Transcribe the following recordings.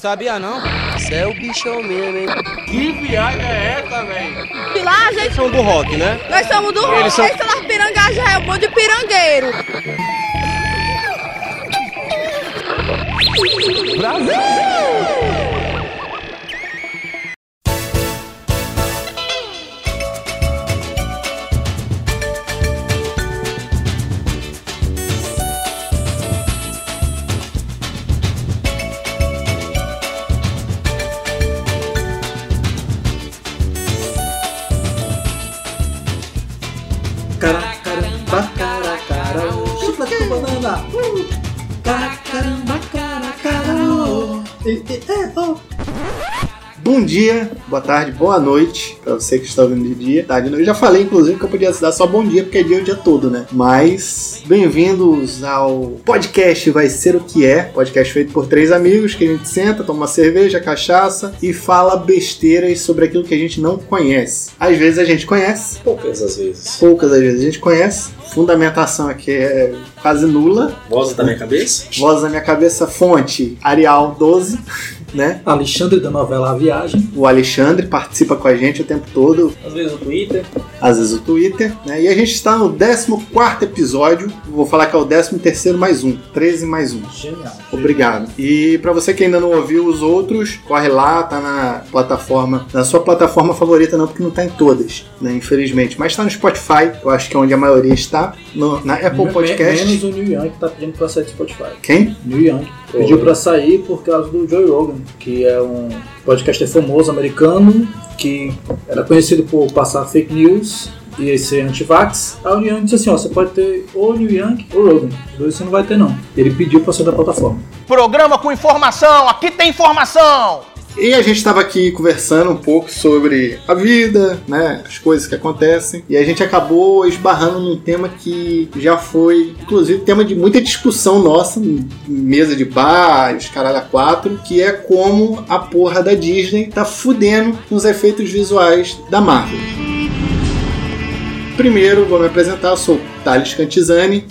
Sabia não? Você é o bichão mesmo, hein? Que viagem é essa, velho? E lá a gente. São do rock, né? Nós somos do Eles Eles são- são lá Pirangá já é um monte de pirangueiro. Cara, dia, boa tarde, boa noite pra você que está ouvindo de dia. Tarde, eu já falei, inclusive, que eu podia dar só bom dia, porque é dia o dia todo, né? Mas, bem-vindos ao podcast Vai Ser O Que É. Podcast feito por três amigos que a gente senta, toma uma cerveja, cachaça e fala besteiras sobre aquilo que a gente não conhece. Às vezes a gente conhece, Poucas às vezes. poucas às vezes a gente conhece. Fundamentação aqui é quase nula. Voz da minha cabeça? Voz na minha cabeça, fonte Arial 12, né? Alexandre da novela A Viagem. O Alexandre participa com a gente o tempo todo, Às vezes no Twitter. às vezes o Twitter, né? E a gente está no 14 episódio. Vou falar que é o 13 mais um, 13 mais um. Genial. Obrigado. E para você que ainda não ouviu os outros, corre lá, tá na plataforma, na sua plataforma favorita não, porque não tá em todas, né, infelizmente. Mas tá no Spotify, eu acho que é onde a maioria está, no- na Apple Podcast. Menos o Neil Young que tá pedindo pra sair do Spotify. Quem? Neil Young. Pediu pra sair por causa do Joe Rogan, que é um podcaster famoso americano que era conhecido por passar fake news e ser anti-vax. Aí o Neil Young disse assim: ó, você pode ter ou Neil Young ou Rogan. Os dois você não vai ter, não. Ele pediu pra sair da plataforma. Programa com informação, aqui tem informação! E a gente estava aqui conversando um pouco sobre a vida, né, as coisas que acontecem, e a gente acabou esbarrando num tema que já foi, inclusive, tema de muita discussão nossa, mesa de bar, os caralho quatro, que é como a porra da Disney tá fudendo nos efeitos visuais da Marvel. Primeiro, vou me apresentar, eu sou Thales Cantizani,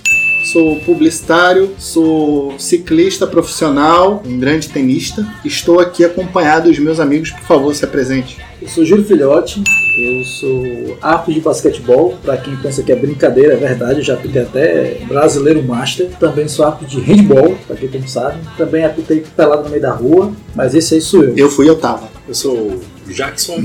Sou publicitário, sou ciclista profissional, um grande tenista. Estou aqui acompanhado dos meus amigos. Por favor, se apresente. Eu sou Júlio Filhote, eu sou árbitro de basquetebol. Pra quem pensa que é brincadeira, é verdade, eu já apitei até brasileiro master. Também sou árbitro de handball, pra quem não sabe. Também apitei pelado no meio da rua, mas esse aí sou eu. Eu fui, eu tava. Eu sou o Jackson,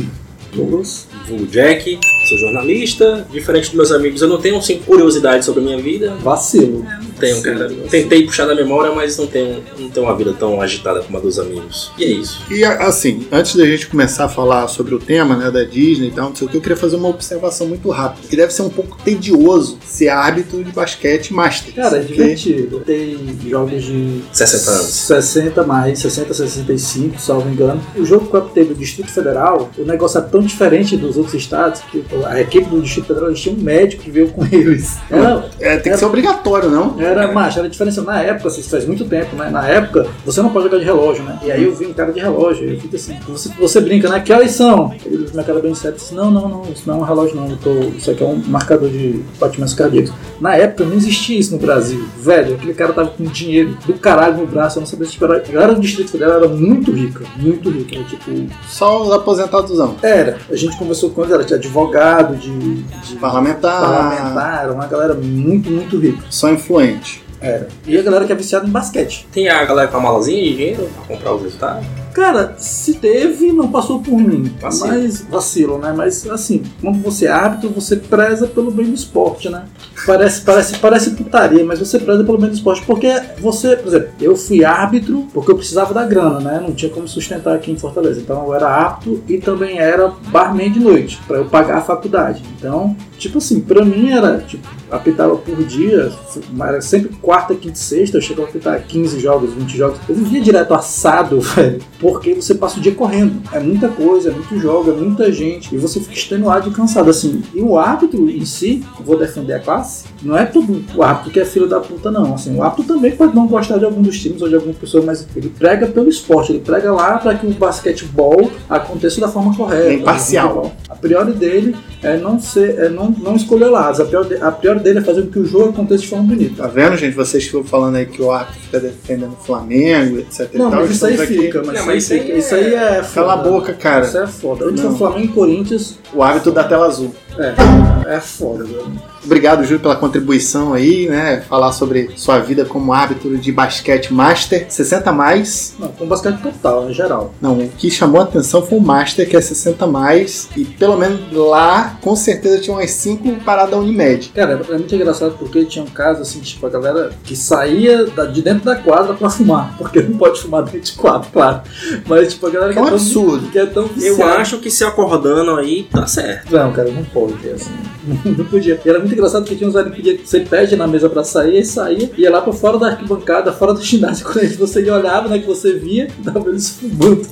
Douglas. vulgo Jack, sou jornalista. Diferente dos meus amigos, eu não tenho assim, curiosidade sobre a minha vida. Vacilo. Não tenho, cara. Tentei puxar da memória, mas não tenho, não tenho uma vida tão agitada como a dos amigos. E é isso. E assim, antes da gente começar a falar sobre o tema né, da Disney e tal, não sei o que, eu queria fazer uma observação muito rápida. Que deve ser um pouco tedioso ser árbitro de basquete master. Cara, é divertido. Tem jogos de 60 anos. 60 mais, 60, 65, salvo engano. O jogo que eu apitei do Distrito Federal, o negócio é tão diferente dos outros estados que a equipe do Distrito Federal tinha um médico que veio com eles. Era, É, tem que ser obrigatório, não? Era, macho, era diferença. Na época, assim, isso faz muito tempo, né? Na época, você não pode jogar de relógio, né? E aí eu vi um cara de relógio, eu fico assim, você, você brinca, né? Que horas são? Ele minha cara bem sério disse, não, não, não, isso não é um relógio não, tô, isso aqui é um marcador de batimentos cardíacos. Na época não existia isso no Brasil. Velho, aquele cara tava com dinheiro do caralho no braço, eu não sabia se esperar. A galera do Distrito Federal era muito rica, muito rica. Era, tipo, Só os aposentados não. era. A gente conversou com eles, era de advogado, de, de Parlamentar, parlamentar, era uma galera muito, muito rica. só influente. Era. E a galera que é viciada em basquete. Tem a galera com a malazinha de dinheiro pra comprar os resultados. Cara, se teve, não passou por mim. Vacilo. Mas vacilo, né? Mas assim, quando você é árbitro, você preza pelo bem do esporte, né? Parece, parece, parece putaria, mas você preza pelo bem do esporte. Porque você, por exemplo, eu fui árbitro porque eu precisava da grana, né? Não tinha como sustentar aqui em Fortaleza. Então eu era árbitro e também era barman de noite, pra eu pagar a faculdade. Então, tipo assim, pra mim era, tipo, apitava por dia, era sempre quarta, quinta e sexta, eu chegava a apitar 15 jogos, 20 jogos. Eu vivia direto assado, velho, porque você passa o dia correndo. É muita coisa, é muito jogo, é muita gente, e você fica extenuado e cansado, assim. E o árbitro em si, vou defender a classe, não é todo o árbitro que é filho da puta, não. Assim, o árbitro também pode não gostar de algum dos times ou de alguma pessoa, mas ele prega pelo esporte, ele prega lá para que o basquetebol aconteça da forma correta. É imparcial. A priori dele é não ser, é não, não escolher lados. A priori, a priori dele é fazer com que o jogo aconteça de forma bonita. Tá vendo, gente? vocês ficam falando aí que o árbitro fica defendendo o Flamengo, etc. e Não, tal, mas isso aí aqui- fica, mas, Não, isso, aí isso aí isso aí é Cala a foda. boca, cara. Isso é foda. Antes do Flamengo e Corinthians, O árbitro da tela azul. É, é foda, velho. Obrigado, Júlio, pela contribuição aí, né? Falar sobre sua vida como árbitro de basquete master 60 mais. Não, com basquete total, em geral. Não, o que chamou a atenção foi o Master, que é 60 mais, e pelo menos lá, com certeza, tinha umas 5 paradas da Unimed. Cara, é muito engraçado porque tinha um caso assim, tipo, a galera que saía de dentro da quadra pra fumar. Porque não pode fumar dentro de quadra, claro. Mas, tipo, a galera que É um tão- absurdo. que é tão Eu acho que se acordando aí, tá certo. Não, cara, não pode, assim. Não podia. E era muito engraçado porque tinha uns velhos que você pede na mesa pra sair, aí saía, ia lá pra fora da arquibancada, fora do ginásio. Quando você olhava, né, que você via, dava eles fumando.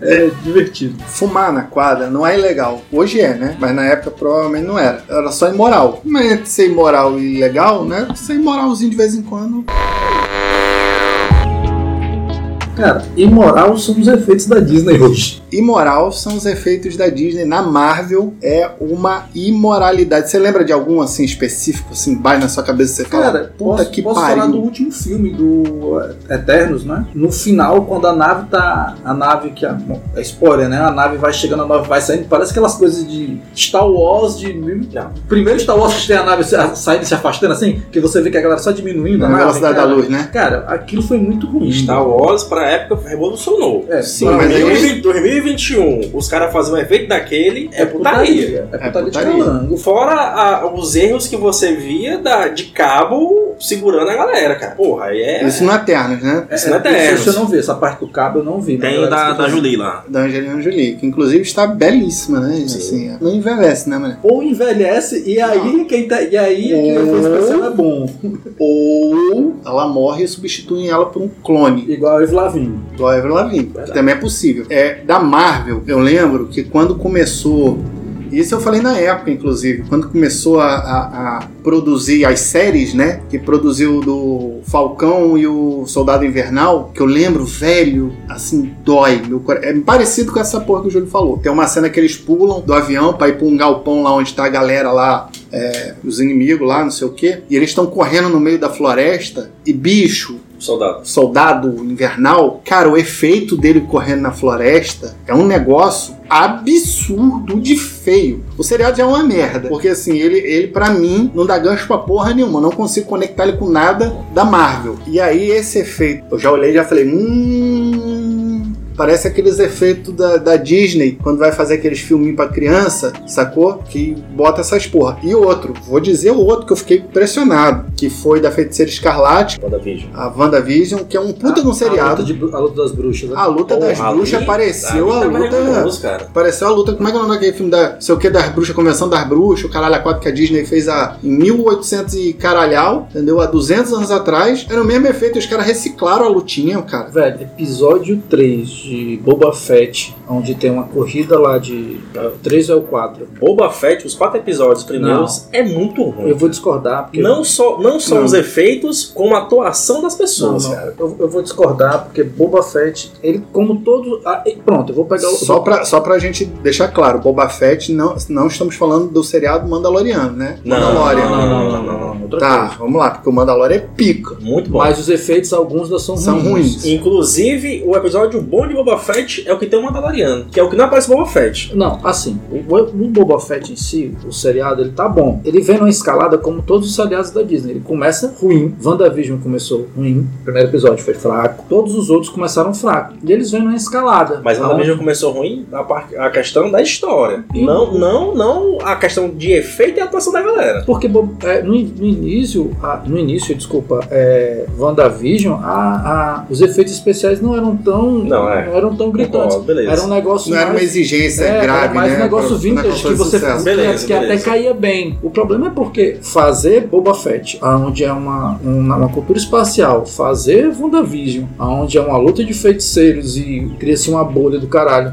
É divertido. Fumar na quadra não é ilegal. Hoje é, né? Mas na época provavelmente não era. Era só imoral. Mas entre ser imoral e ilegal, né? Ser imoralzinho de vez em quando. Cara, imoral são os efeitos da Disney hoje. Imoral são os efeitos da Disney na Marvel. É uma imoralidade. Você lembra de algum assim específico, assim, base na sua cabeça você fala? Cara, puta posso, que posso pariu. falar do último filme do eh, Eternos, né? No final, quando a nave tá. A nave que. A, bom, é spoiler, né? A nave vai chegando, a nave vai saindo. Parece aquelas coisas de Star Wars de. Não. Primeiro Star Wars que tem a nave saindo e se afastando assim, que você vê que a galera só diminuindo a nave. velocidade cara. da luz, né? Cara, aquilo foi muito ruim. Star Wars, pra época, revolucionou. É, Sim, mas aí- 2020, 2021, os caras fazem um efeito daquele, é putaria. É putaria, de putaria. calango. Fora a- os erros que você via da, de cabo segurando a galera, cara. Porra, aí é. Isso não é Eternos, né? Isso não é Eternos. Isso eu não vi, essa parte do cabo eu não vi. Tem o da, da Julie lá. Da Angelina Jolie, que inclusive está belíssima, né? Assim, não envelhece, né, mulher? Ou envelhece e aí quem tá, e aí quem Ou- fez especial é bom. Ou ela morre e substituem ela por um clone. Igual a Eve Lavigne. Igual a Evelyn Lavigne, que também é possível. É, da Marvel, eu lembro que quando começou. Isso eu falei na época, inclusive, quando começou a, a- a produzir as séries, né? Que produziu do Falcão e o Soldado Invernal, que eu lembro, velho, assim, dói. Meu cora- É parecido com essa porra que o Júlio falou. Tem uma cena que eles pulam do avião pra ir pra um galpão lá onde tá a galera lá, é, os inimigos lá, não sei o quê. E eles estão correndo no meio da floresta e, bicho, Soldado. soldado invernal, cara, o efeito dele correndo na floresta é um negócio absurdo de feio. O seriado já é uma merda, porque assim, ele, ele para mim não dá gancho pra porra nenhuma, não consigo conectar ele com nada da Marvel. E aí esse efeito, eu já olhei e já falei, hum, Parece aqueles efeitos da, da Disney, quando vai fazer aqueles filminhos pra criança, sacou? Que bota essas porra. E outro, vou dizer o outro que eu fiquei impressionado, que foi da Feiticeira Escarlate, WandaVision. a WandaVision, que é um puta de um A seriado. luta, de- a luta das bruxas, né? A luta das Porra, bruxas apareceu a ali tava luta. Apareceu a luta. Como é que é o nome daquele filme da. Sei o que das bruxas, Convenção das Bruxas, o caralho a 4 que a Disney fez a, em 1800 e caralhau, entendeu? Há 200 anos atrás. Era o mesmo efeito, os caras reciclaram a lutinha, cara. Velho, episódio 3 de Boba Fett, onde tem uma corrida lá de. 3 ou 4. Boba Fett, os quatro episódios primeiros, é muito ruim. Eu vou discordar, porque. Não só, não só Não. os efeitos, como a atuação das pessoas, Não, não. cara. Eu, eu vou discordar, porque Boba Fett, ele, como todo. ah, pronto, eu vou pegar o. Só pra, só pra gente deixar claro, Boba Fett, não, não estamos falando do seriado Mandaloriano, né? Não, Mandalorian. Não, não, não, não, não, outra Tá, coisa. vamos lá, porque o Mandalorian é pica. Muito bom. Mas os efeitos, alguns não são, São ruins. Inclusive, o episódio bom de Boba Fett é o que tem o Mandaloriano, que é o que não aparece Boba Fett. Não, assim, o, o Boba Fett em si, o seriado, ele tá bom. Ele vem numa escalada como todos os seriados da Disney. Ele começa ruim. WandaVision começou ruim. O primeiro episódio foi fraco. Todos os outros começaram fracos. E eles vêm numa escalada. Mas Aonde- WandaVision começou ruim a, par- a questão da história. E- Não, não, não a questão de efeito e atuação da galera. Porque é, no, no início, a- no início, desculpa, é, WandaVision, a, a, os efeitos especiais não eram tão, Não, é. Eram tão gritantes. Beleza. Era um negócio Não era uma mais- exigência É, grave, era mais né? um negócio pra- pra vintage que você. Beleza, que até beleza. caía bem. O problema é porque fazer Boba Fett, onde é uma, uma, uma cultura espacial, fazer WandaVision, onde é uma luta de feiticeiros e cria-se uma bolha do caralho.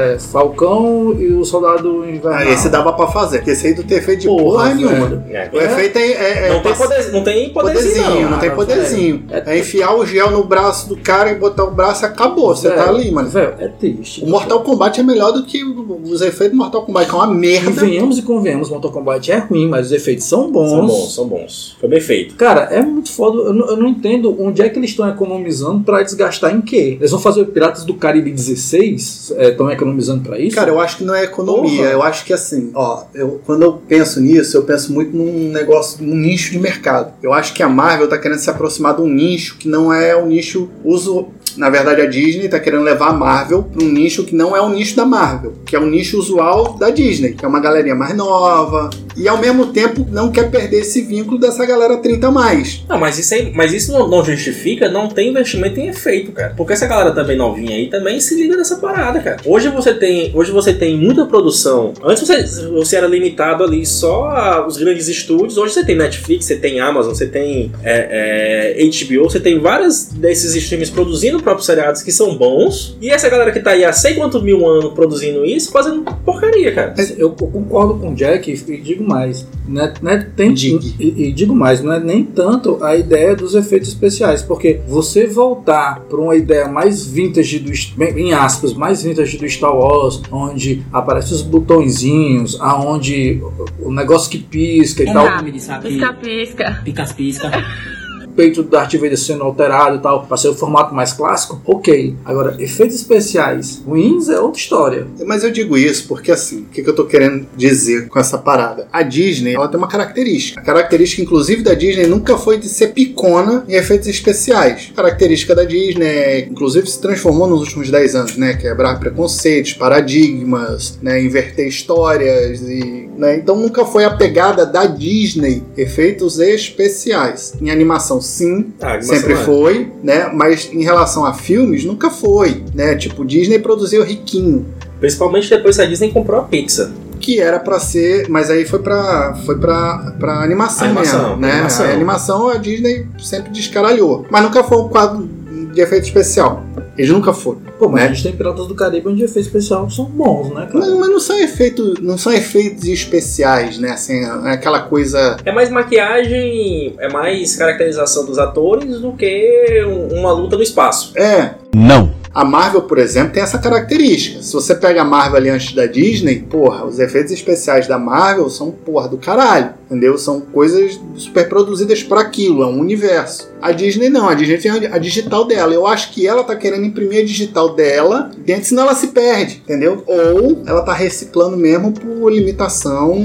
É, Falcão e o Soldado Invernal. Ah, esse dava pra fazer, porque esse aí do ter efeito de porra, Porra, nenhuma. É, O efeito é, é, é não, tem poder, não tem poderzinho, poderzinho, não, não. tem cara, poderzinho. velho. É enfiar o gel no braço do cara e botar o braço e acabou. Você tá ali, mano. Velho, é triste. O Mortal Kombat é melhor do que os efeitos do Mortal Kombat, que é uma E merda. venhamos e convenhamos, Mortal Kombat é ruim, mas os efeitos são bons. São bons, são bons. Foi bem feito. Cara, é muito foda. Eu não, eu não entendo onde é que eles estão economizando pra desgastar em quê? Eles vão fazer o Piratas do Caribe 16? Estão economizando pra isso? Cara, eu acho que não é economia. Porra. Eu acho que assim, ó, eu, quando eu penso nisso, eu penso muito num negócio, num nicho de mercado. Eu acho que a Marvel tá querendo se aproximar de um nicho que não é um nicho uso. Na verdade, a Disney tá querendo levar a Marvel para um nicho que não é o nicho da Marvel, que é o nicho usual da Disney, que é uma galerinha mais nova, e ao mesmo tempo não quer perder esse vínculo dessa galera 30 a mais. Não, mas isso, aí, mas isso não, não justifica não ter investimento em efeito, cara. Porque essa galera também novinha aí também se liga nessa parada, cara. Hoje você tem, hoje você tem muita produção. Antes você, você era limitado ali só aos grandes estúdios. Hoje você tem Netflix, você tem Amazon, você tem é, é, HBO, você tem vários desses streams produzindo próprios seriados que são bons. E essa galera que tá aí há sei quantos mil anos produzindo isso, fazendo porcaria, cara. Eu, eu concordo com o Jack e digo mais. Né, né, tem, Digue. e, e digo mais, não é nem tanto a ideia dos efeitos especiais, porque você voltar para uma ideia mais vintage do em aspas, mais vintage do Star Wars, onde aparecem os botõezinhos, aonde o negócio que pisca e tal, Pisca-pisca. Pisca-pisca. peito do Darth Vader sendo alterado e tal, para ser o formato mais clássico, ok. Agora, efeitos especiais ruins é outra história. Mas eu digo isso porque assim, o que, que eu tô querendo dizer com essa parada? A Disney, ela tem uma característica. A característica, inclusive, da Disney nunca foi de ser picona em efeitos especiais. A característica da Disney, inclusive, se transformou nos últimos 10 anos, né? Quebrar preconceitos, paradigmas, né? Inverter histórias e. Né? Então nunca foi a pegada da Disney efeitos especiais. Em animação, sim, Ah, animação sempre é. foi, né? Mas em relação a filmes, nunca foi, né? Tipo, Disney produziu Riquinho, Principalmente depois que a Disney comprou a Pixar. que era pra ser, mas aí foi pra foi para para animação, Animação, mesmo, né? animação. A animação a Disney sempre descaralhou, mas nunca foi um quadro de efeito especial. Eles nunca foram. Pô, mas Né? a gente tem Piratas do Caribe onde efeitos especiais são bons, né, cara? Mas, mas não são efeitos, não são efeitos especiais, né? Assim, é aquela coisa É mais maquiagem, é mais caracterização dos atores do que um- uma luta no espaço. é, Não. A Marvel, por exemplo, tem essa característica. Se você pega a Marvel ali antes da Disney, porra, os efeitos especiais da Marvel são porra do caralho, entendeu? São coisas super produzidas para aquilo, é um universo. A Disney não, a Disney tem a digital dela. Eu acho que ela tá querendo imprimir a digital dela, dentro, senão ela se perde, entendeu? Ou ela tá reciclando mesmo por limitação,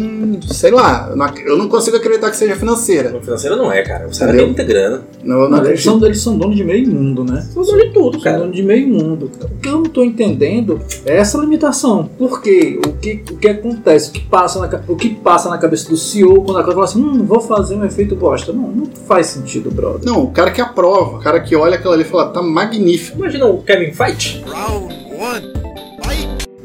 sei lá. eu não ac- Eu não consigo acreditar que seja financeira. No financeiro não é, cara. Os caras têm muita grana. Não, eu não eles, são, eles são donos de meio mundo, né? São donos de tudo, São cara. donos de meio mundo. O que eu não tô entendendo é essa limitação. Por quê? O que, o que acontece? O que, passa na, o que passa na cabeça do CEO quando a coisa fala assim, hum, vou fazer um efeito bosta. Não, não faz sentido, brother. Não, o cara que aprova, o cara que olha aquilo ali e fala, tá magnífico. Imagina o Kevin Feige.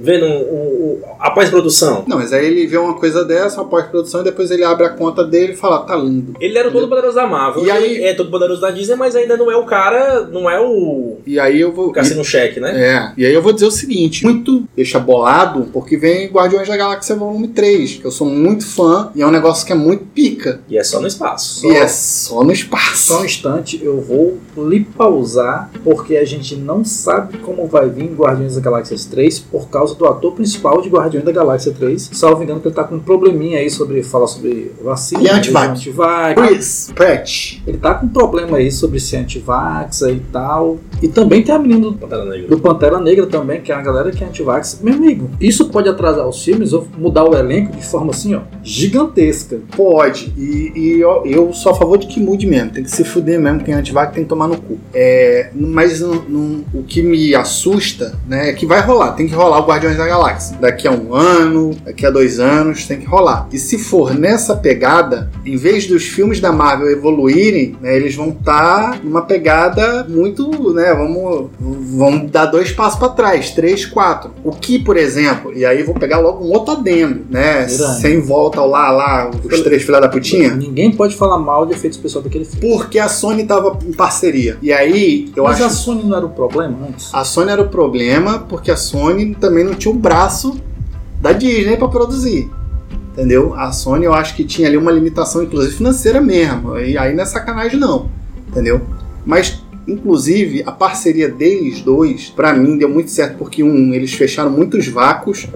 Vendo o, o- a pós-produção. Não, mas aí ele vê uma coisa dessa, uma pós-produção, e depois ele abre a conta dele e fala, tá lindo. Ele era o todo poderoso da Marvel. E aí- é todo poderoso da Disney, mas ainda não é o cara. Não é o. E aí eu vou. O cassino cheque, né? É, e aí eu vou dizer o seguinte, muito deixa bolado, porque vem Guardiões da Galáxia Volume 3, que eu sou muito fã, e é um negócio que é muito pica. E é só no espaço. E é só no espaço. Só um instante, eu vou lhe pausar, porque a gente não sabe como vai vir Guardiões da Galáxia 3 por causa do ator principal de Guardiões da Galáxia 3. Salvo engano que ele tá com um probleminha aí sobre falar sobre vacina. Ele é antivax. antivax. Chris Pratt. Ele tá com um problema aí sobre ser antivax e tal. E também tem a menina do, Pantera Negra. do Pantera Negra também, que é a galera que é antivax. Meu amigo, isso pode atrasar os filmes ou mudar o elenco de forma assim, ó, gigantesca. Pode. E, e eu, eu sou a favor de que mude mesmo. Tem que se fuder mesmo. Quem é antivax tem que tomar no cu. É, mas não- não- o que me assusta, né, é que vai rolar. Tem que rolar o Guardiões da Galáxia. Daqui a um ano, daqui a dois anos, tem que rolar. E se for nessa pegada, em vez dos filmes da Marvel evoluírem, né, eles vão estar numa pegada muito, né, vamos, vamos dar dois passos para trás, três, quatro. O que, por exemplo, e aí vou pegar logo um outro adendo, né, Grande. sem volta ao lá, lá, os três filha da putinha. Ninguém pode falar mal de efeito especial daquele filme. Porque a Sony tava em parceria. E aí, eu Mas acho. a Sony não era o problema antes? A Sony era o problema, porque a Sony também não tinha o braço da Disney pra produzir. Entendeu? A Sony eu acho que tinha ali uma limitação, inclusive financeira mesmo. E aí não é sacanagem, não. Entendeu? Mas, inclusive, a parceria deles dois, pra mim, deu muito certo, porque um, eles fecharam muitos vácuos.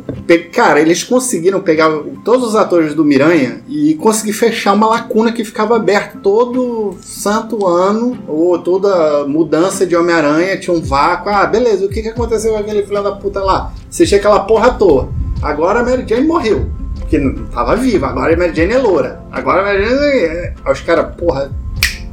Cara, eles conseguiram pegar todos os atores do Miranha e conseguir fechar uma lacuna que ficava aberta todo santo ano, ou toda mudança de Homem-Aranha tinha um vácuo. Ah, beleza, o que, que aconteceu com aquele filho da puta lá? Você tinha aquela porra à toa. Agora a Mary Jane morreu. Porque não tava viva, agora a Mary Jane é loura. Agora a Mary Jane é. Aí os caras, porra,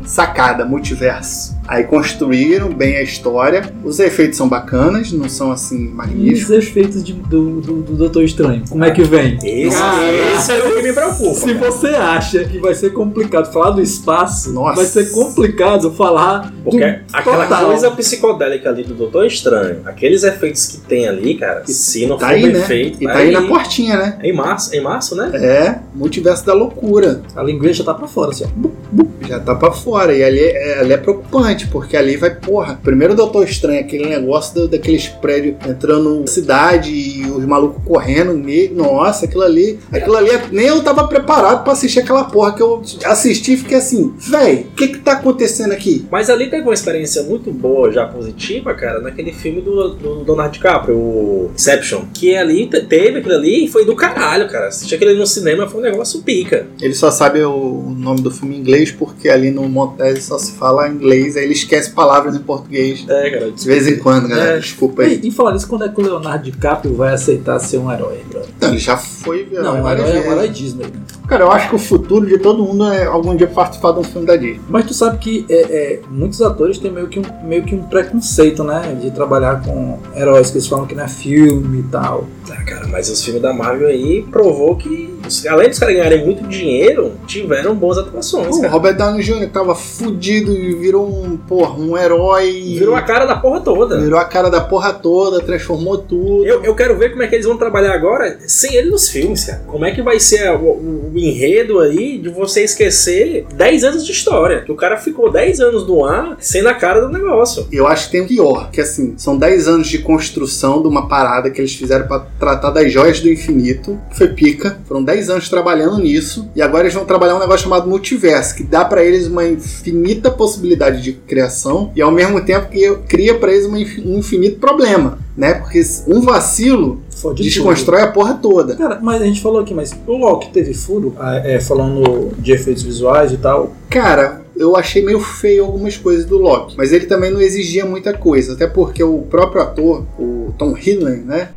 sacada, multiverso. Aí construíram bem a história. Os efeitos são bacanas, não são assim E os magníficos. efeitos de- do, do, do Doutor Estranho? Como é que vem? Esse, Cara, esse é o que me preocupa. Se cara. você acha que vai ser complicado falar do espaço, Nossa. vai ser complicado falar Porque do aquela total. coisa psicodélica ali do Doutor Estranho, aqueles efeitos que tem ali, cara, se não Tá for aí, bem né? feito, E tá aí na portinha, né? Em março, em março, né? É, multiverso da loucura. A linguiça já tá pra fora, assim, ó. Já tá pra fora. E ali é, ali é preocupante, porque ali vai, porra. Primeiro Doutor Estranho, aquele negócio do- daqueles prédios entrando na cidade e os malucos correndo. ne- Nossa, aquilo ali. Aquilo ali, é- nem eu tava preparado pra assistir aquela porra que eu assisti e fiquei assim, véi, o que que tá acontecendo aqui? Mas ali teve uma experiência muito boa, já positiva, cara, naquele filme do, do Leonardo DiCaprio, o Inception. Que ali te- teve aquilo ali e foi do caralho, cara. Assistir aquilo ali no cinema foi um negócio pica. Ele só sabe o nome do filme em inglês porque ali no Montese só se fala inglês, aí ele esquece palavras em português. É, cara. De vez em quando, galera. É. Desculpa aí. E, e falar isso, quando é que o Leonardo DiCaprio vai aceitar ser um herói, brother? Não, ele já foi. Não, um herói é um herói Disney. né? Cara, eu acho que o futuro de todo mundo é algum dia participar de um filme da Disney. Mas tu sabe que é, é, muitos atores têm meio que, um, meio que um preconceito, né? De trabalhar com heróis que eles falam que não é filme e tal. Ah, cara, mas os filmes da Marvel aí provou que, além dos caras ganharem muito dinheiro, tiveram boas atuações, O cara. Robert Downey Jr. tava fudido e virou um, porra, um herói. Virou a cara da porra toda. Virou a cara da porra toda, transformou tudo. Eu, eu quero ver como é que eles vão trabalhar agora sem ele nos filmes, cara. Como é que vai ser o enredo aí de você esquecer 10 anos de história? Que o cara ficou 10 anos no ar sendo a cara do negócio. Eu acho que tem pior, que assim, são 10 anos de construção de uma parada que eles fizeram pra tratar das joias do infinito, foi pica. Foram 10 anos trabalhando nisso, e agora eles vão trabalhar um negócio chamado multiverso, que dá pra eles uma infinita possibilidade de criação, e ao mesmo tempo que cria pra eles um infinito problema, né? Porque um vacilo Fode desconstrói a porra toda. tudo. Cara, mas a gente falou aqui, mas o Loki teve furo, ah, é, falando de efeitos visuais e tal. Cara, eu achei meio feio algumas coisas do Loki, mas ele também não exigia muita coisa, até porque o próprio ator, o Tom Hiddleston, né?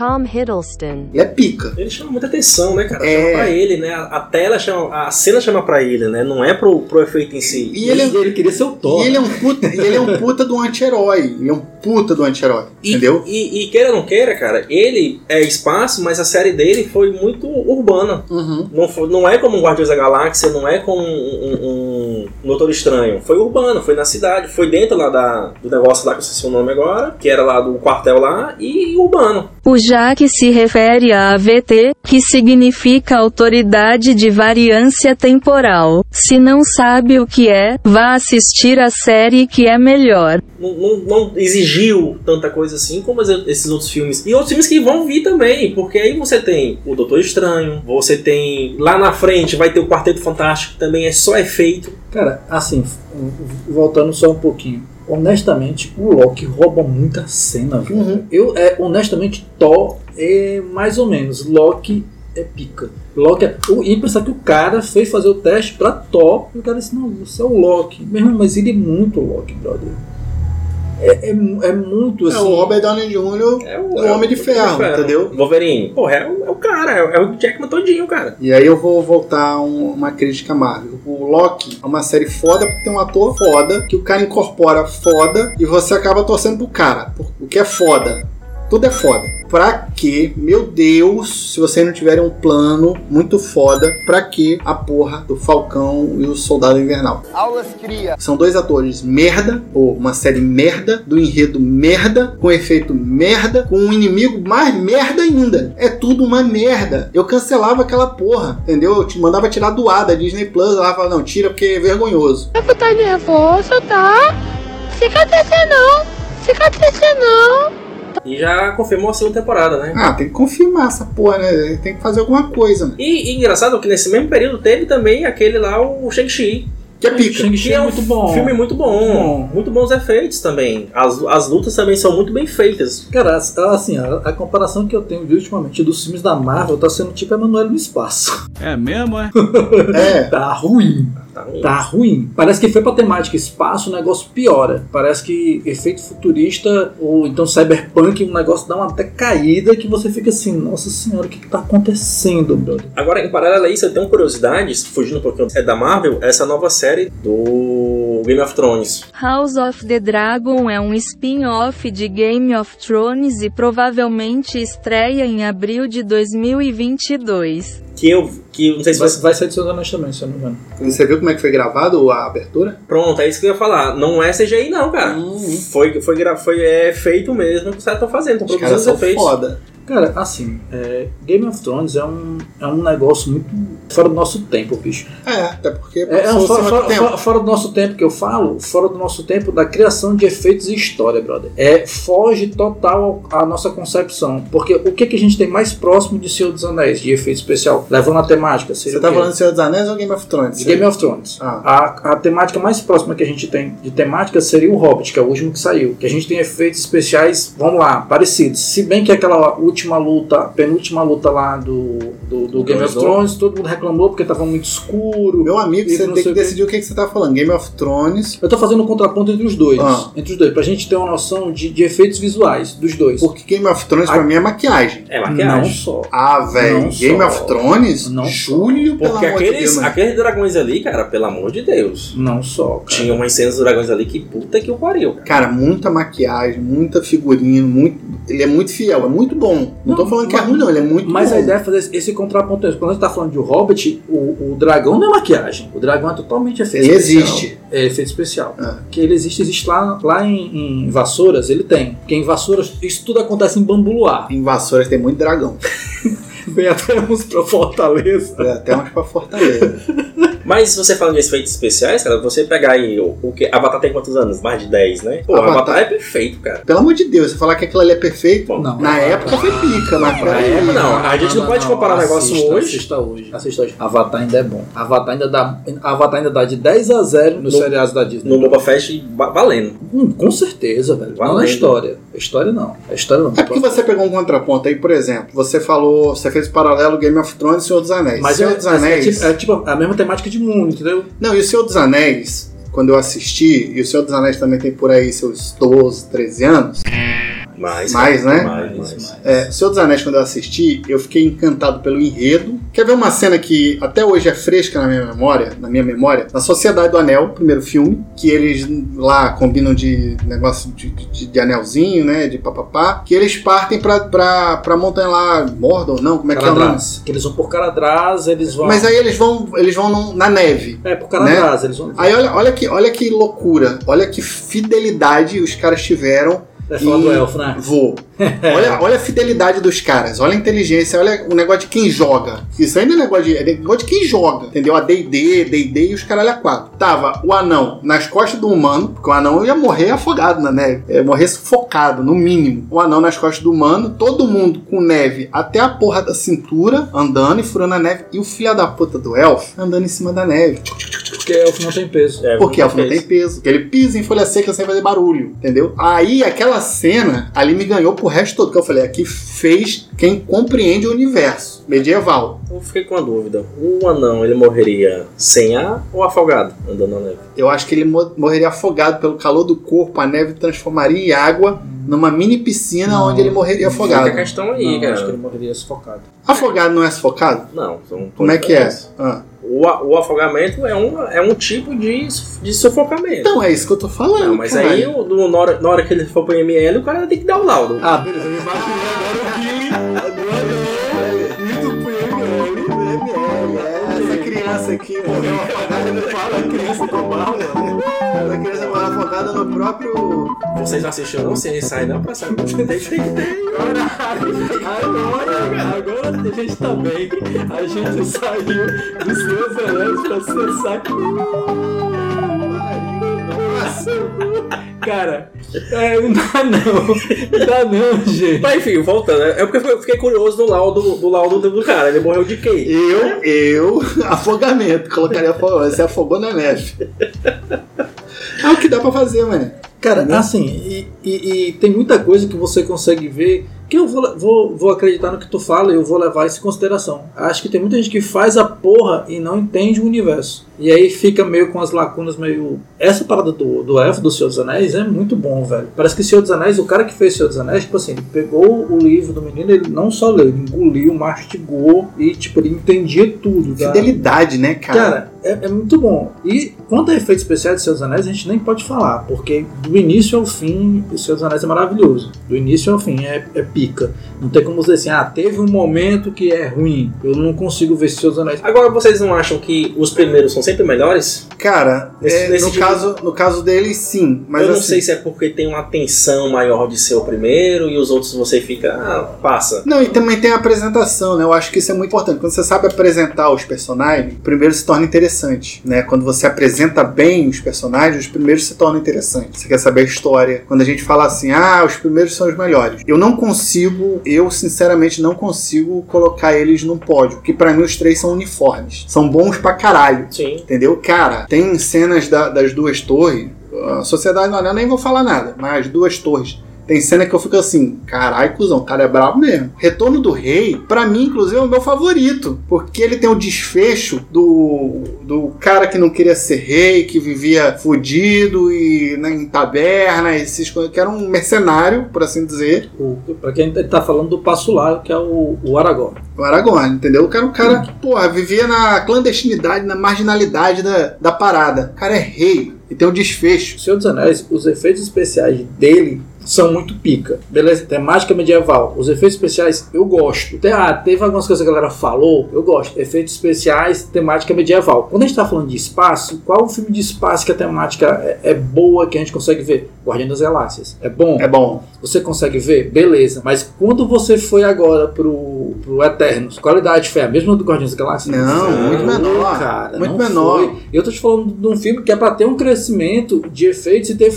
Tom Hiddleston. Ele é pica. Ele chama muita atenção, né, cara? É. Chama pra ele, né? A, tela chama. A cena chama pra ele, né? Não é pro, pro efeito em si. E ele, ele queria ser o Thor. e ele é um puta, ele é um puta do anti-herói. Ele é um puta do anti-herói. Entendeu? E, e queira ou não queira, cara, ele é espaço, mas a série dele foi muito urbana. Uhum. Não, foi- não é como um Guardiões da Galáxia, não é como um, um, um Doutor Estranho. Foi urbano, foi na cidade, foi dentro lá da, do negócio lá que eu sei o nome agora, que era lá do quartel lá, e urbano. O JAC se refere a AVT, que significa Autoridade de Variância Temporal. Se não sabe o que é, vá assistir a série que é melhor. Não, não- não exigiu tanta coisa assim como es- esses outros filmes. E outros filmes que vão vir também, porque aí você tem o Doutor Estranho, você tem lá na frente vai ter o Quarteto Fantástico, que também é só efeito. Cara, assim, voltando só um pouquinho. Honestamente, o Loki rouba muita cena, velho. Uhum. Eu, é, honestamente, Thor é mais ou menos. Loki é pica. Loki é. O, e pensar que o cara foi fazer o teste pra Thor e o cara disse: Não, você é o Loki. Mas ele é muito Loki, brother. É, é, é muito É assim. o Robert Downey Jr. É o Homem de Ferro, entendeu? Wolverine, porra, é o, é o cara, é, o- é o Jackman todinho, cara. E aí eu vou voltar a um- uma crítica Marvel. O Loki é uma série foda porque tem um ator foda, que o cara incorpora foda e você acaba torcendo pro cara. O que é foda. Tudo é foda. Pra que, meu Deus, se vocês não tiverem um plano muito foda, pra que a porra do Falcão e o Soldado Invernal? Aulas cria. São dois atores merda, ou uma série merda, do enredo merda, com efeito merda, com um inimigo mais merda ainda. É tudo uma merda. Eu cancelava aquela porra, entendeu? Eu te mandava tirar do ar da Disney Plus, ela falava, não, tira porque é vergonhoso. Tá nervoso, tá? Fica triste não. Fica triste não. E já confirmou a segunda temporada, né? Ah, tem que confirmar essa porra, né? Tem que fazer alguma coisa, mano. E, e engraçado que nesse mesmo período teve também aquele lá, o Shang-Chi. Que é pica. Shang-Chi é é um muito bom. filme muito bom. Bom. Muito bons efeitos também. As, as lutas também são muito bem feitas. Cara, assim, a, a comparação que eu tenho de ultimamente dos filmes da Marvel tá sendo tipo Emanuele no espaço. É mesmo, é? É. Tá ruim. Tá ruim. Tá ruim. Parece que foi pra temática espaço, o negócio piora. Parece que efeito futurista ou então cyberpunk, o negócio dá uma até caída que você fica assim, nossa senhora, o que, que tá acontecendo, brother? Agora, em paralelo a isso, eu tenho curiosidade, fugindo um pouquinho é da Marvel, essa nova série do Game of Thrones. House of the Dragon é um spin-off de Game of Thrones e provavelmente estreia em abril de 2022. Que eu. Que não sei se Vai, você. vai ser de Seus Anéis também, se eu não me engano. Você viu como é que foi gravado a abertura? Pronto, é isso que eu ia falar. Não é CGI, não, cara. Hum. Foi, foi, gra- foi é, feito mesmo que os caras estão fazendo, estão produzindo são os efeitos. foda. Cara, assim, é, Game of Thrones é um, é um negócio muito fora do nosso tempo, bicho. É, até porque É, é fora, fora- fora- do nosso tempo que eu falo, fora do nosso tempo da criação de efeitos e história, brother. É, foge total à nossa concepção. Porque o que, que a gente tem mais próximo de Senhor dos Anéis, de efeito especial? Levando a temática, seria Você tá falando de Senhor dos Anéis ou Game of Thrones? de Game of Thrones. Ah. A, a temática mais próxima que a gente tem de temática seria o Hobbit, que é o último que saiu. Que a gente tem efeitos especiais, vamos lá, parecidos. Se bem que aquela última luta, penúltima luta lá do, do, do Game of. Thrones, todo mundo reclamou porque tava muito escuro. Meu amigo, você não tem que decidir o que, que você tá falando. Game of Thrones. Eu tô fazendo um contraponto entre os dois. Ah. Entre os dois, pra gente ter uma noção de, de efeitos visuais dos dois. Porque Game of Thrones pra Ah. mim é maquiagem. É Não maquiagem. só. Ah, velho. Não Game só. of Thrones? Não Julho, pelo Porque amor de Deus. aqueles, aqueles dragões ali, cara, pelo amor de Deus. Não só. Cara. Tinha umas cenas dos dragões ali que puta que o pariu, cara. Cara, muita maquiagem, muita figurino, muito... ele é muito fiel, é muito bom. Não, tô Não, falando que é mas- ruim, não, ele é muito Mas bom. a ideia é fazer esse- esse contraponto. Quando a gente tá falando de o Hobbit, o, o dragão não é maquiagem. O dragão é totalmente efeito Ele especial. existe. É efeito especial. Ah. Que ele existe, existe lá, lá em, em Vassouras, ele tem. Porque em Vassouras, isso tudo acontece em Bambuluá. Em Vassouras tem muito dragão. Vem até uns pra Fortaleza. É, até uns pra Fortaleza. Mas se você falando de efeitos especiais, cara, você pegar aí o, o que. Avatar tem quantos anos? Mais de 10, né? Pô, Avatar- Avatar, é perfeito, cara. Pelo amor de Deus, você falar que aquilo ali é perfeito, Bom, Não, na época foi pica, mas Na peraí. época não. A gente não, pode comparar o negócio assista, hoje. Assista hoje. Assista hoje. Avatar ainda é bom. Avatar ainda dá, Avatar ainda dá de 10 a 0 nos No- seriados da Disney. No Boba Fett ba- valendo. Hum, com certeza, velho. Não na Valendo. história. A história não. A história não. É porque você pegou um contraponto aí, por exemplo. Você falou, você fez o paralelo Game of Thrones e Senhor dos Anéis. Mas Senhor é, dos mas é Anéis. tipo, é tipo a mesma temática de mundo, entendeu? Não, e o Senhor dos Anéis, quando eu assisti, e o Senhor dos Anéis também tem por aí seus 12, 13 anos. Mais, Mais, né? Mais, mais. É, o Senhor dos Anéis, quando eu assisti, eu fiquei encantado pelo enredo. Quer ver uma cena que até hoje é fresca na minha memória? Na minha memória? Na Sociedade do Anel, primeiro filme, que eles lá combinam de negócio de, de- de anelzinho, né? De papapá. Que eles partem pra, pra, pra montanha lá, Mordor, não? Como é que é o nome? Que eles vão por Caradraz, eles vão. Mas aí eles vão, eles vão num- na neve. É, por Caradraz, eles vão. Aí olha, olha, que, olha que loucura, olha que fidelidade os caras tiveram. Vai falar e- do elfo, né? Vou. Olha, olha a fidelidade dos caras, olha a inteligência, olha o negócio de quem joga. Isso ainda é negócio de, é negócio de quem joga, entendeu? A DD, DD e os caralho a quatro. Tava o anão nas costas do humano, porque o anão ia morrer afogado na neve, ia morrer sufocado, no mínimo. O anão nas costas do humano, todo mundo com neve até a porra da cintura, andando e furando a neve, e o filho da puta do elfo andando em cima da neve. Porque elfo não tem peso. É, Porque elfo não tem peso. Porque ele pisa em folha seca sem fazer barulho, entendeu? Aí aquela cena ali me ganhou pro resto todo. Que eu falei, aqui fez quem compreende o universo medieval. Eu fiquei com uma dúvida. O anão, ele morreria sem ar ou afogado andando na neve? Eu acho que ele mo- morreria afogado pelo calor do corpo, a neve transformaria em água numa mini piscina Não. onde ele morreria Fica a afogado. questão aí, Não, cara. acho que ele morreria sufocado. Afogado não é sufocado? Não, são Como é que é? Ah. O, o afogamento é um, é um tipo de, de sufocamento. Então é isso que eu tô falando. não, mas caralho. aí o- no- na, hora, na hora que ele for pro ML, o cara tem que dar o laudo. Ah, beleza, eu me imaginei Essa criança aqui morreu afogada no próprio criança Essa criança morreu no próprio. Vocês não assistiram não? Você sai não pra saber. Tem que ter. Agora, agora a gente tá bem. A gente saiu dos seus anéis pra acessar. Cara, é, não dá não. Não dá não, gente. Mas enfim, voltando, né? é porque eu fiquei curioso do laudo, do laudo do cara. Ele morreu de quê? Eu, eu, afogamento. Colocaria afogamento. Você afogou na neve. É o que dá pra fazer, mano. Cara, assim, e, e- e tem muita coisa que você consegue ver que eu vou, vou, vou acreditar no que tu fala e eu vou levar isso em consideração. Acho que tem muita gente que faz a porra e não entende o universo. E aí fica meio com as lacunas meio. Essa parada do, do elfo do Senhor dos Anéis é muito bom, velho. Parece que Senhor dos Anéis, o cara que fez Senhor dos Anéis, tipo assim, ele pegou o livro do menino, ele não só leu, ele engoliu, mastigou e, tipo, ele entendia tudo. tá? Fidelidade, né, cara? Cara, é, é muito bom. E quanto a efeitos especiais de Senhor dos Anéis, a gente nem pode falar, porque do início ao fim, o Senhor dos Anéis é maravilhoso. Do início ao fim é, é pica. Não tem como dizer assim, ah, teve um momento que é ruim. Eu não consigo ver Senhor dos Anéis. Agora, vocês não acham que os primeiros são sempre melhores? Cara, Nesse- é, nesse no, tipo- caso, no caso dele, sim. Mas eu não assim, sei se é porque tem uma tensão maior de ser o primeiro e os outros você fica, ah, passa. Não, e também tem a apresentação, né? Eu acho que isso é muito importante. Quando você sabe apresentar os personagens, primeiro se torna interessante, né? Quando você apresenta bem os personagens, os primeiros se tornam interessantes. Você quer saber a história. Quando a gente fala assim, ah, os primeiros são os melhores. Eu não consigo, eu sinceramente não consigo colocar eles num pódio, porque pra mim os três são uniformes. São bons pra caralho. Sim. Entendeu? Cara, tem cenas da- das duas torres. A Sociedade do Anel nem vou falar nada, mas as duas torres. Tem cena que eu fico assim, carai, cuzão, o cara é brabo mesmo. Retorno do Rei, pra mim, inclusive, é o meu favorito. Porque ele tem o desfecho do, do cara que não queria ser rei, que vivia fudido e né, em taberna, esses coisas, que era um mercenário, por assim dizer. O, pra quem tá falando do Passo Largo, que é o, o Aragorn. O Aragorn, entendeu? O cara um cara que, porra, vivia na clandestinidade, na marginalidade da, da parada. O cara é rei e tem um desfecho. O Senhor dos Anéis, os efeitos especiais dele são muito pica. Beleza? Temática medieval. Os efeitos especiais eu gosto. Te- ah, teve algumas coisas que a galera falou, eu gosto. Efeitos especiais, temática medieval. Quando a gente tá falando de espaço, qual o filme de espaço que a temática é, é boa que a gente consegue ver? Guardião das Galáxias. É bom? É bom. Você consegue ver? Beleza. Mas quando você foi agora pro, pro Eternos, qualidade foi a mesma do Guardiões das Galáxias? Não, muito menor. Cara, Muito não menor. foi. Eu tô te falando de um filme que é pra ter um crescimento de efeitos e teve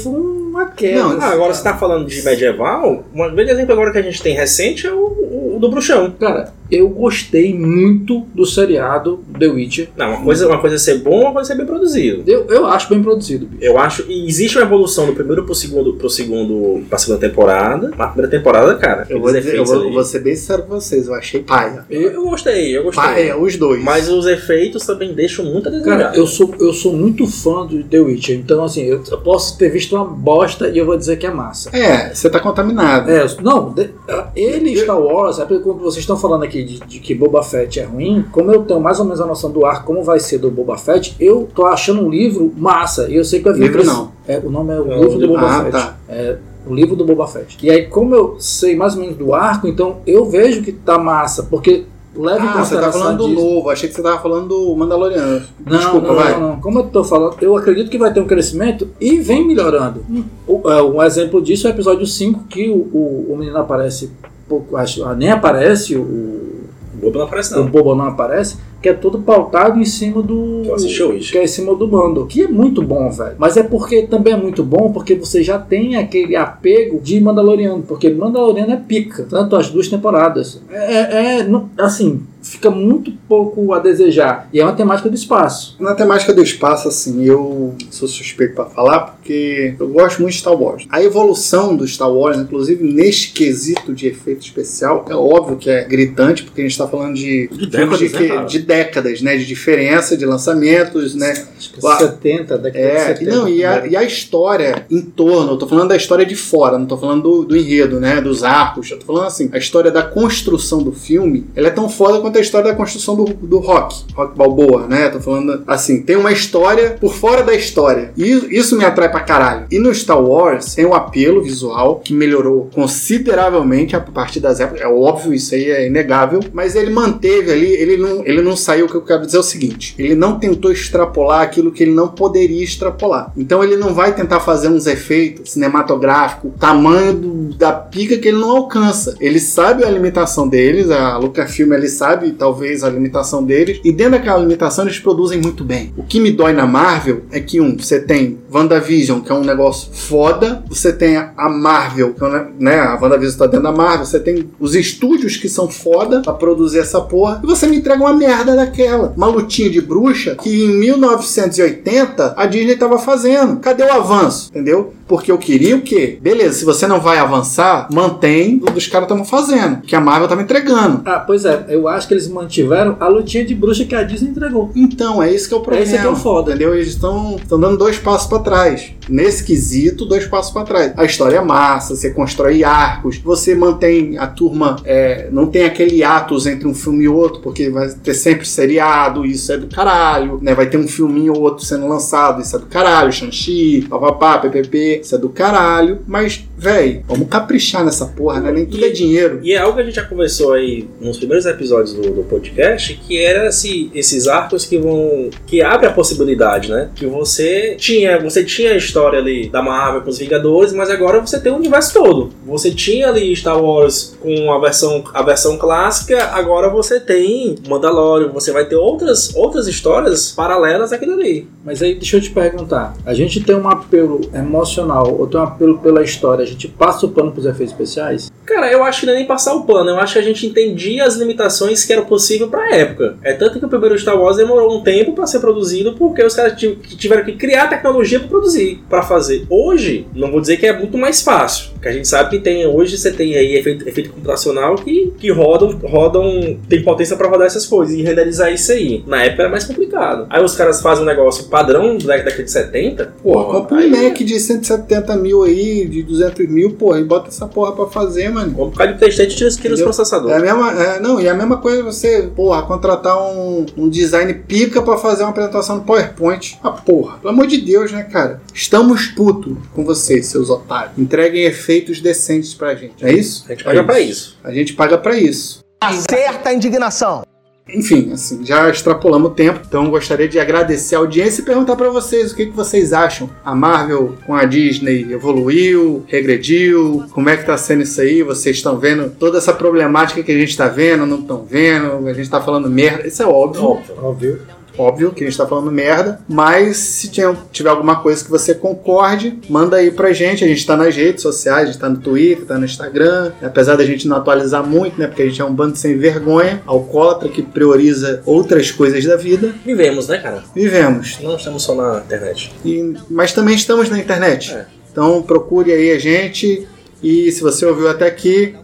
uma queda. Não, Ah, agora você tá falando de medieval, um grande exemplo agora que a gente tem recente é o, o do bruxão. Cara, eu gostei muito do seriado The Witcher. Não, uma coisa, uma coisa é ser bom, uma coisa é ser bem produzido. Eu, eu acho bem produzido, bicho. Eu acho. E existe uma evolução do primeiro pro segundo, pro segundo, pra segunda temporada. Na primeira temporada, cara. Eu vou, dizer, eu vou, vou ser bem sincero com vocês, eu achei paia. Eu, eu gostei, eu gostei. Paia, os dois. Mas os efeitos também deixam muito a desejar. Cara, eu sou, eu sou muito fã do The Witcher, então assim, eu, eu posso ter visto uma bosta e eu vou dizer que é massa. É, você tá contaminado. É, não, de- ele Star Wars, é quando vocês estão falando aqui de, de que Boba Fett é ruim, como eu tenho mais ou menos a noção do ar, como vai ser do Boba Fett, eu tô achando um livro massa. E eu sei que vai vir Livro não. É, o nome é o É, livro do Boba Ah, Fett. tá. É, o livro do Boba Fett. E aí, como eu sei mais ou menos do arco, então eu vejo que tá massa, porque leva em Ah, você tá consideração falando do novo, achei que você tava falando do Mandaloriano. Não, Desculpa, não, vai. não. Como eu tô falando, eu acredito que vai ter um crescimento e vem melhorando. O- é, um exemplo disso é o episódio 5, que o, o, o menino aparece pouco, acho, ah, nem aparece, o, O Bobo não aparece, o não. Bobo não aparece, que é todo pautado em cima do. Eu assisti hoje. Que é em cima do bando. Que é muito bom, velho. Mas é porque também é muito bom porque você já tem aquele apego de Mandaloriano. Porque Mandaloriano é pica. Tanto as duas temporadas. É, é- é, não- assim, fica muito pouco a desejar. E é uma temática do espaço. Na temática do espaço, assim, eu sou suspeito pra falar porque eu gosto muito de Star Wars. A evolução do Star Wars, inclusive neste quesito de efeito especial, é óbvio que é gritante, porque a gente tá falando de, De de, décadas, né, cara? de décadas, né? De diferença, de lançamentos, né? Acho que Uau. 70, década de É, 70. e não, e a, e a história em torno, eu tô falando da história de fora, não tô falando do, do enredo, né? Dos arcos, eu tô falando assim, a história da construção do filme, ela é tão foda quanto a história da construção do, do rock, rock balboa, né? Tô falando assim, tem uma história por fora da história. E isso me atrai pra caralho. E no Star Wars tem um apelo visual que melhorou consideravelmente a partir das épocas. É óbvio, isso aí é inegável, mas ele manteve ali, ele não, ele não saiu. O que eu quero dizer é o seguinte: ele não tentou extrapolar aquilo que ele não poderia extrapolar. Então ele não vai tentar fazer uns efeitos cinematográficos, tamanho do- da pica que ele não alcança. Ele sabe a limitação deles, a Lucasfilm ele sabe talvez a limitação deles. E dentro daquela limitação eles produzem muito bem. O que me dói na Marvel é que, um, você tem WandaVision, que é um negócio foda. Você tem a Marvel, que é, né? A WandaVision tá dentro da Marvel. Você tem os estúdios que são foda pra produzir essa porra. E você me entrega uma merda daquela. Uma lutinha de bruxa que em 1980 a Disney tava fazendo. Cadê o avanço? Entendeu? Porque eu queria o quê? Beleza, se você não vai avançar, mantém o que os caras estão fazendo. Que a Marvel tava entregando. Ah, pois é, eu acho que eles mantiveram a lutinha de bruxa que a Disney entregou. Então, é isso que é o problema. Esse que é o foda. Entendeu? Eles estão dando dois passos pra trás. Nesse quesito, dois passos pra trás. A história é massa, você constrói arcos, você mantém a turma. é, não tem aquele atos entre um filme e outro, porque vai ter sempre seriado, isso é do caralho, né? Vai ter um filminho ou outro sendo lançado, isso é do caralho. Shang-Chi, papapá, PPP, isso é do caralho. Mas, véi, vamos caprichar nessa porra, né? Nem tudo é dinheiro. E é algo que a gente já conversou aí nos primeiros episódios do, do podcast, que era esse, esses arcos que vão. que abre a possibilidade, né? Que você tinha. Você tinha a história ali da Marvel com os Vingadores, mas agora você tem o universo todo. Você tinha ali Star Wars com a versão, a versão clássica, agora você tem Mandalorian, você vai ter outras, outras histórias paralelas àquilo ali. Mas aí deixa eu te perguntar: a gente tem um apelo emocional ou tem um apelo pela história, a gente passa o pano pros efeitos especiais? Cara, eu acho que não é nem passar o pano, eu acho que a gente entendia as limitações que eram possível pra época. É tanto que o primeiro Star Wars demorou um tempo pra ser produzido porque os caras tiveram que criar tecnologia pra produzir, pra fazer. Hoje, não vou dizer que é muito mais fácil, que a gente sabe que tem hoje você tem aí efeito, efeito computacional que, que rodam, rodam, tem potência pra rodar essas coisas e renderizar isso aí. Na época era mais complicado. Aí os caras fazem um negócio padrão da década de 70, Pô, porra, compra um Mac de 170 mil aí, de 200 mil, pô, e bota essa porra pra fazer, mano. Compra um bocado de Playstation e tira, tira os processadores. É a mesma, é, não, e a mesma coisa você, porra, contratar um, um design pica pra fazer uma apresentação no PowerPoint. Ah, porra, pelo amor de Deus, né, cara? Estamos putos com vocês, seus otários. Entreguem efeitos decentes pra gente. É isso? A gente paga É pra isso. A gente paga pra isso. Acerta a indignação. Enfim, assim, já extrapolamos o tempo, então gostaria de agradecer a audiência e perguntar pra vocês o que, que vocês acham. A Marvel com a Disney evoluiu, regrediu? Como é que tá sendo isso aí? Vocês estão vendo toda essa problemática que a gente tá vendo, não estão vendo? A gente tá falando merda, isso é óbvio. Óbvio. Óbvio. Óbvio que a gente tá falando merda, mas se tiver, alguma coisa que você concorde, manda aí pra gente. A gente tá nas redes sociais, a gente tá no Twitter, tá no Instagram. Apesar da gente não atualizar muito, né? Porque a gente é um bando sem vergonha, alcoólatra que prioriza outras coisas da vida. Vivemos, né, cara? Vivemos. Não estamos só na internet. E- mas também estamos na internet. É. Então procure aí a gente. E se você ouviu até aqui,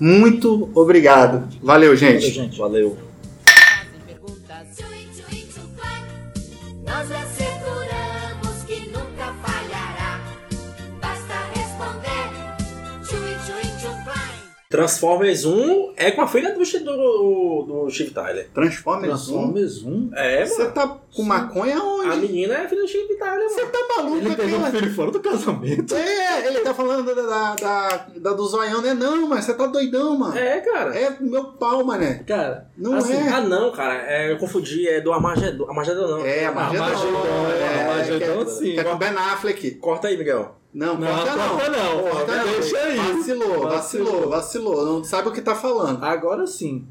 muito obrigado. Valeu, gente. gente. Valeu. Transformers 1 é com a filha do, do, do Steve Tyler. Transformers 1. Transformers 1. É, Você mano. tá com maconha A onde? menina é a filha do Steve Tyler, Você tá maluco, Ele um cara? filho fora do casamento. É, ele tá falando da, da, da, da do zoião, né? Não, mas você tá doidão, mano. É, cara. É meu pau, mané. Cara, Não assim, é. Ah, não, cara. É, eu confundi. É do Armagedon. Armagedon não. É, a Magedon. Armagedon, é, Armagedon, é- sim. Que é com o Ben Affleck. Corta aí, Miguel. Não, Não, corta não. corta não. Corta não. Deixa aí. Vacilou, vacilou, Vacilou. vacilou. Não sabe o que tá falando. agora sim.